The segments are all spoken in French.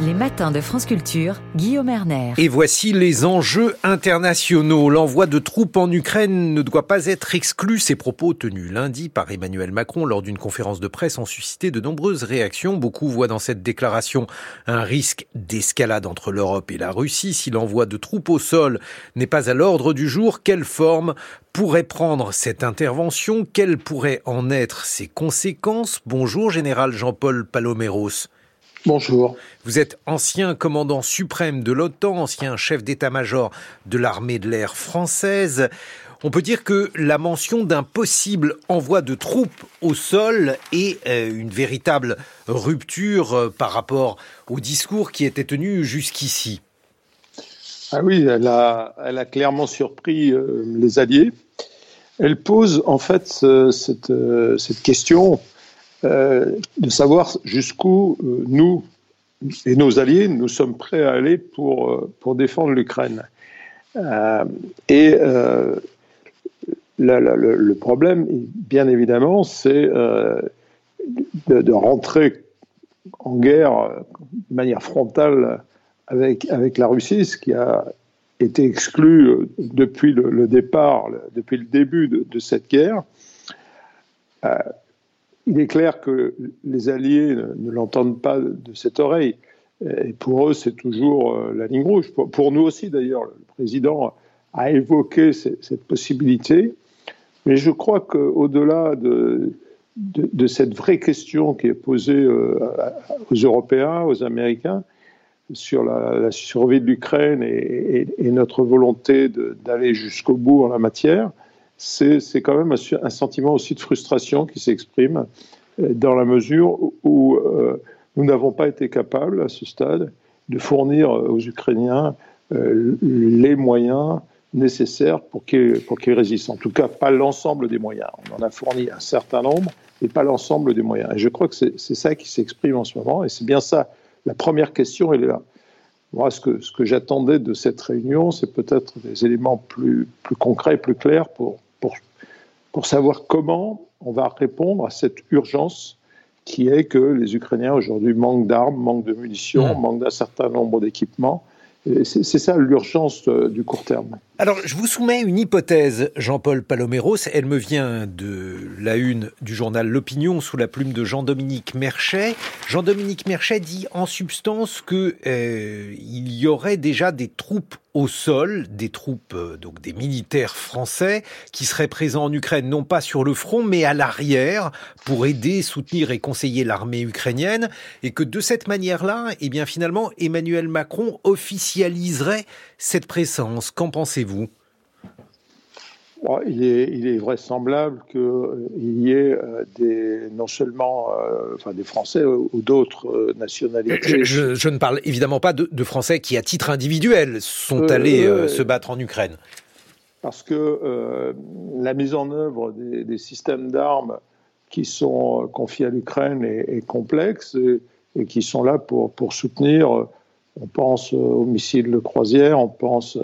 Les matins de France Culture, Guillaume Erner. Et voici les enjeux internationaux. L'envoi de troupes en Ukraine ne doit pas être exclu. Ces propos tenus lundi par Emmanuel Macron lors d'une conférence de presse ont suscité de nombreuses réactions. Beaucoup voient dans cette déclaration un risque d'escalade entre l'Europe et la Russie. Si l'envoi de troupes au sol n'est pas à l'ordre du jour, quelle forme pourrait prendre cette intervention? Quelles pourraient en être ses conséquences? Bonjour, général Jean-Paul Paloméros. Bonjour. Vous êtes ancien commandant suprême de l'OTAN, ancien chef d'état-major de l'armée de l'air française. On peut dire que la mention d'un possible envoi de troupes au sol est euh, une véritable rupture euh, par rapport au discours qui était tenu jusqu'ici. Ah oui, elle a, elle a clairement surpris euh, les Alliés. Elle pose en fait cette, cette question de savoir jusqu'où euh, nous et nos alliés, nous sommes prêts à aller pour, euh, pour défendre l'Ukraine. et le, problème, bien évidemment, c'est de, rentrer en guerre de manière frontale avec, avec la Russie, ce qui a été exclu depuis le, départ, depuis le début de cette guerre. Il est clair que les Alliés ne, l'entendent pas de cette oreille. Et pour eux, c'est toujours euh, la ligne rouge. Pour, nous aussi, d'ailleurs, le président a évoqué cette possibilité. Mais je crois qu'au-delà de, cette vraie question qui est posée euh, aux Européens, aux Américains, sur la, survie de l'Ukraine et, notre volonté d'aller jusqu'au bout en la matière, c'est quand même un, sentiment aussi de frustration qui s'exprime euh, dans la mesure où euh, nous n'avons pas été capables à ce stade de fournir aux Ukrainiens euh, les moyens nécessaires pour qu'ils résistent. En tout cas, pas l'ensemble des moyens. On en a fourni un certain nombre, mais pas l'ensemble des moyens. Et je crois que c'est ça qui s'exprime en ce moment, et c'est bien ça. La première question, elle est là. Moi, ce que, ce que j'attendais de cette réunion, c'est peut-être des éléments plus, plus concrets, plus clairs pour, pour, pour savoir comment on va répondre à cette urgence qui est que les Ukrainiens aujourd'hui manquent d'armes, manquent de munitions, mmh. manquent d'un certain nombre d'équipements. C'est ça l'urgence euh, du court terme. Alors, je vous soumets une hypothèse, Jean-Paul Paloméros. Elle me vient de la une du journal L'Opinion sous la plume de Jean-Dominique Merchet. Jean-Dominique Merchet dit en substance que euh, il y aurait déjà des troupes au sol, des troupes, euh, donc des militaires français, qui seraient présents en Ukraine, non pas sur le front, mais à l'arrière, pour aider, soutenir et conseiller l'armée ukrainienne, et que de cette manière-là, eh bien finalement, Emmanuel Macron officialiserait cette présence. Qu'en pensez-vous? Il, est, vraisemblable qu'il euh, y ait euh, des, non seulement euh, enfin, des Français ou d'autres nationalités. Je, ne parle évidemment pas de, Français qui, à titre individuel, sont allés se battre en Ukraine. Parce que la mise en œuvre des, systèmes d'armes qui sont confiés à l'Ukraine est, complexe et, et, qui sont là pour, pour soutenir, on pense aux missiles de croisière, on pense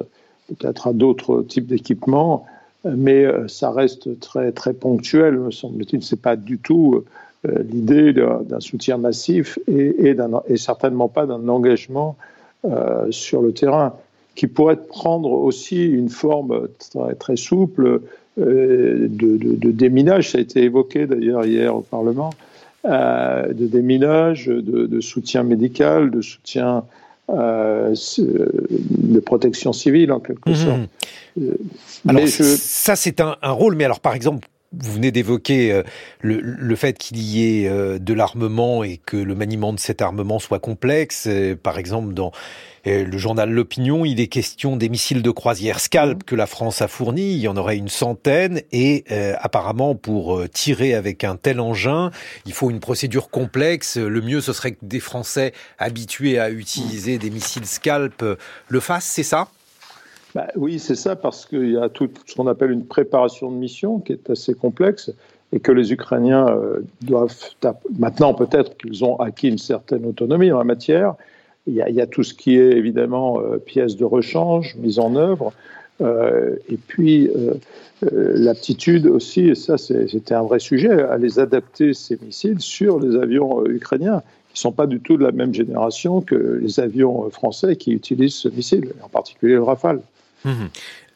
peut-être à d'autres types d'équipements, mais euh, ça reste très, très ponctuel, me semble-t-il. Ce n'est pas du tout euh, l'idée d'un soutien massif et, et, et certainement pas d'un engagement euh, sur le terrain, qui pourrait prendre aussi une forme très, très souple de, déminage. Ça a été évoqué d'ailleurs hier au Parlement. de déminage, de, soutien médical, de soutien euh, de protection civile en quelque mhm. sorte. Euh, alors ça c'est un, un, rôle, mais alors par exemple vous venez d'évoquer euh, le, le, fait qu'il y ait euh, de l'armement et que le maniement de cet armement soit complexe. Euh, par exemple, dans le journal L'Opinion, il est question des missiles de croisière Scalp que la France a fournis. Il y en aurait une centaine et apparemment pour tirer avec un tel engin, il faut une procédure complexe. Le mieux, ce serait que des Français habitués à utiliser des missiles Scalp le fassent, c'est ça? Bah, oui, c'est ça, parce qu'il y a tout ce qu'on appelle une préparation de mission qui est assez complexe et que les Ukrainiens euh, doivent, maintenant peut-être qu'ils ont acquis une certaine autonomie en la matière, il y a, tout ce qui est évidemment euh, pièces de rechange, mise en œuvre, et puis l'aptitude aussi, et ça c'était un vrai sujet, à les adapter ces missiles sur les avions ukrainiens qui ne sont pas du tout de la même génération que les avions français qui utilisent ce missile, en particulier le Rafale. Mmh.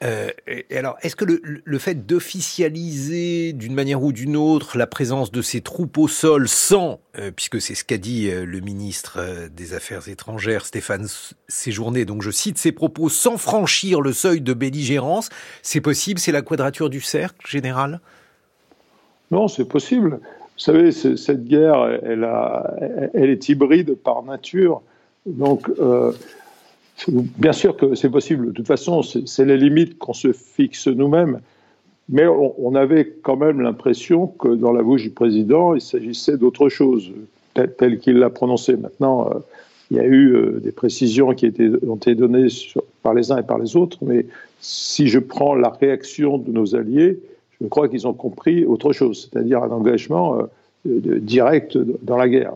Euh, et alors, est-ce que le, le fait d'officialiser d'une manière ou d'une autre la présence de ces troupes au sol sans, euh, puisque c'est ce qu'a dit euh, le ministre des Affaires étrangères Stéphane Séjourné, donc je cite ses propos, sans franchir le seuil de belligérance, c'est possible C'est la quadrature du cercle général? Non, c'est possible. Vous savez, cette guerre, elle, a, elle, est hybride par nature. Donc, Bien sûr que c'est possible. De toute façon, c'est les limites qu'on se fixe nous-mêmes. Mais on, avait quand même l'impression que dans la bouche du président, il s'agissait d'autre chose, tel, qu'il l'a prononcé. Maintenant, euh, il y a eu euh, des précisions qui ont été données par les uns et par les autres, mais si je prends la réaction de nos alliés, je crois qu'ils ont compris autre chose, c'est-à-dire un engagement euh, direct dans la guerre.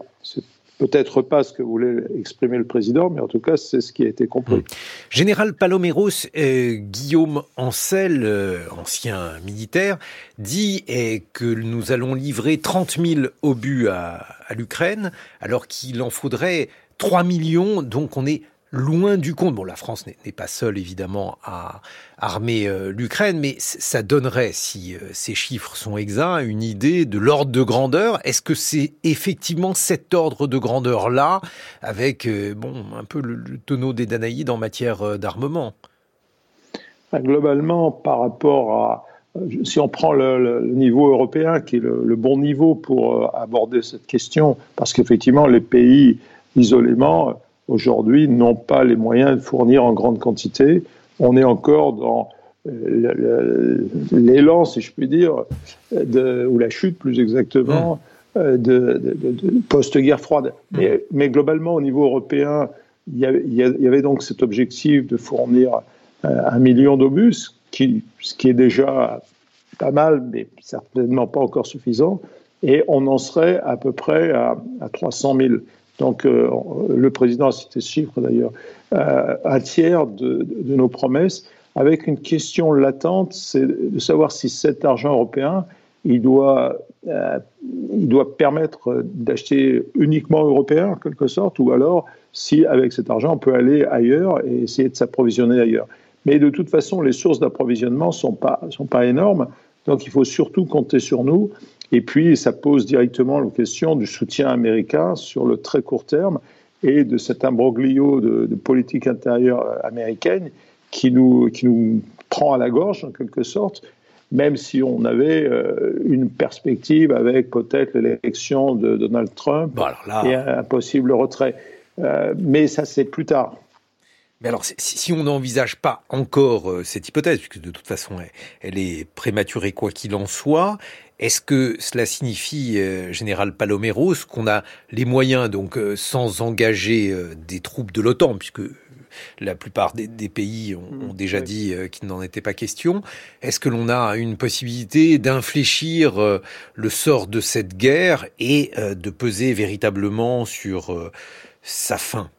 Peut-être pas ce que voulait exprimer le président, mais en tout cas, c'est ce qui a été compris. Hmm. Général Paloméros, euh, Guillaume Ancel, euh, ancien militaire, dit que nous allons livrer 30 000 obus à, à l'Ukraine, alors qu'il en faudrait 3 millions, donc on est loin du compte. Bon, la France n'est pas seule, évidemment, à armer euh, l'Ukraine, mais ça donnerait, si euh, ces chiffres sont exacts, une idée de l'ordre de grandeur. Est-ce que c'est effectivement cet ordre de grandeur-là, avec, euh, bon, un peu le, tonneau des Danaïdes en matière d'armement? Bah, Globalement, par rapport à... Si on prend le, niveau européen, qui est le bon niveau pour aborder cette question, parce qu'effectivement, les pays isolément aujourd'hui n'ont pas les moyens de fournir en grande quantité. On est encore dans euh, l'élan, si je puis dire, de, ou la chute plus exactement, mmh. euh, de, post-guerre froide. Mmh. Mais, globalement, au niveau européen, il y, avait donc cet objectif de fournir euh, un million d'obus, qui, ce qui est déjà pas mal, mais certainement pas encore suffisant. Et on en serait à peu près à, à 300 000. Donc, euh, le président a cité ce chiffre d'ailleurs, euh, un tiers de, nos promesses, avec une question latente, c'est de savoir si cet argent européen, il doit, euh, il doit permettre d'acheter uniquement européen en quelque sorte, ou alors si avec cet argent on peut aller ailleurs et essayer de s'approvisionner ailleurs. Mais de toute façon, les sources d'approvisionnement ne sont pas, sont pas énormes, donc il faut surtout compter sur nous et puis, ça pose directement la question du soutien américain sur le très court terme et de cet imbroglio de, politique intérieure américaine qui nous, qui nous prend à la gorge, en quelque sorte, même si on avait euh, une perspective avec peut-être l'élection de Donald Trump et un possible retrait. Euh, mais ça, c'est plus tard. Mais alors, si, on n'envisage pas encore euh, cette hypothèse, puisque de toute façon, elle est prématurée quoi qu'il en soit, est-ce que cela signifie, euh, général Paloméros, qu'on a les moyens, donc euh, sans engager euh, des troupes de l'OTAN, puisque la plupart des, pays ont, mmh, déjà dit qu'il n'en était pas question. Est-ce que l'on a une possibilité d'infléchir le sort de cette guerre et de peser véritablement sur sa fin?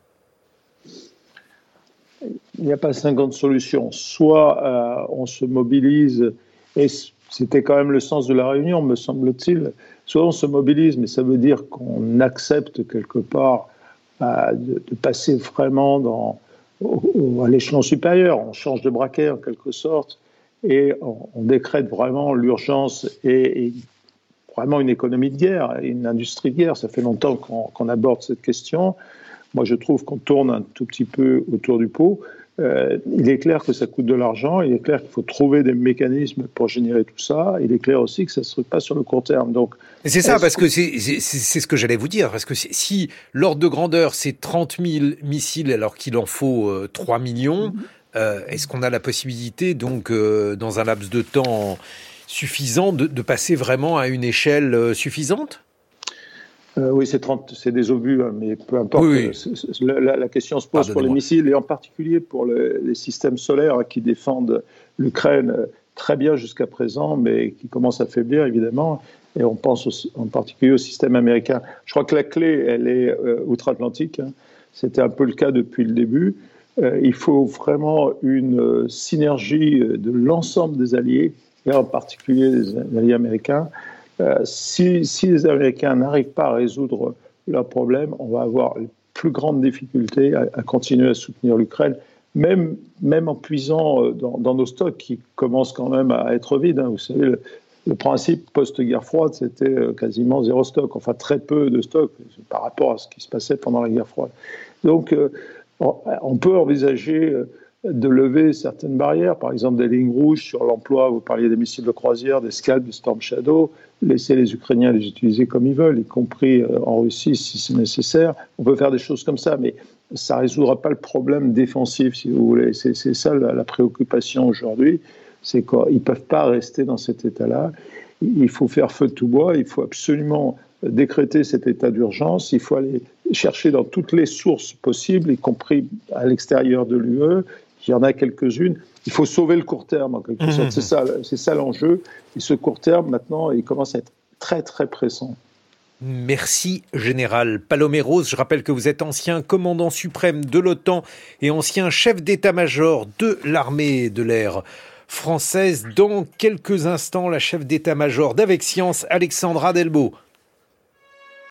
Il n'y a pas 50 solutions. Soit on se mobilise et c'était quand même le sens de la réunion, me semble-t-il. Soit on se mobilise, mais ça veut dire qu'on accepte quelque part euh, de, passer vraiment dans, à l'échelon supérieur. On change de braquet en quelque sorte et on, décrète vraiment l'urgence et, vraiment une économie de guerre, une industrie de guerre. Ça fait longtemps qu'on aborde cette question. Moi, je trouve qu'on tourne un tout petit peu autour du pot. Euh, il est clair que ça coûte de l'argent, il est clair qu'il faut trouver des mécanismes pour générer tout ça, il est clair aussi que ça ne se fait pas sur le court terme. Donc, c'est ça, parce que c'est ce que j'allais vous dire, parce que si l'ordre de grandeur c'est 30 000 missiles alors qu'il en faut 3 euh, millions, mm-hmm. euh, est-ce qu'on a la possibilité, donc, dans un laps de temps suffisant, de passer vraiment à une échelle suffisante? Euh, oui, c'est des obus, hein, mais peu importe. La, question se pose pour les missiles et en particulier pour les systèmes solaires qui défendent l'Ukraine euh, très bien jusqu'à présent, mais qui commencent à faiblir évidemment. Et on pense en particulier au système américain. Je crois que la clé, elle est euh, outre-Atlantique. Hein. C'était un peu le cas depuis le début. il faut vraiment une synergie de l'ensemble des alliés, et en particulier des alliés américains. Si, si, les Américains n'arrivent pas à résoudre leurs problèmes, on va avoir les plus grandes difficultés à, continuer à soutenir l'Ukraine même, même en puisant dans, dans, nos stocks qui commencent quand même à être vides. Hein. Vous savez, le, le principe post-guerre froide, c'était euh, quasiment zéro stock, enfin très peu de stock par rapport à ce qui se passait pendant la guerre froide. Donc, euh, on peut envisager euh, de lever certaines barrières, par exemple des lignes rouges sur l'emploi, vous parliez des missiles de croisière, des Scalp, des Storm Shadow, laisser les Ukrainiens les utiliser comme ils veulent, y compris en Russie si c'est nécessaire. On peut faire des choses comme ça, mais ça ne résoudra pas le problème défensif, si vous voulez. C'est ça la, la préoccupation aujourd'hui c'est qu'ils ne peuvent pas rester dans cet état-là. Il faut faire feu de tout bois, il faut absolument décréter cet état d'urgence, il faut aller chercher dans toutes les sources possibles, y compris à l'extérieur de l'UE, il y en a quelques-unes. Il faut sauver le court terme, en quelque sorte. C'est ça, c'est ça l'enjeu. Et ce court terme, maintenant, il commence à être très, très pressant. Merci, Général Paloméros. Je rappelle que vous êtes ancien commandant suprême de l'OTAN et ancien chef d'état-major de l'armée de l'air française. Dans quelques instants, la chef d'état-major d'Avec Science, Alexandra Delbo.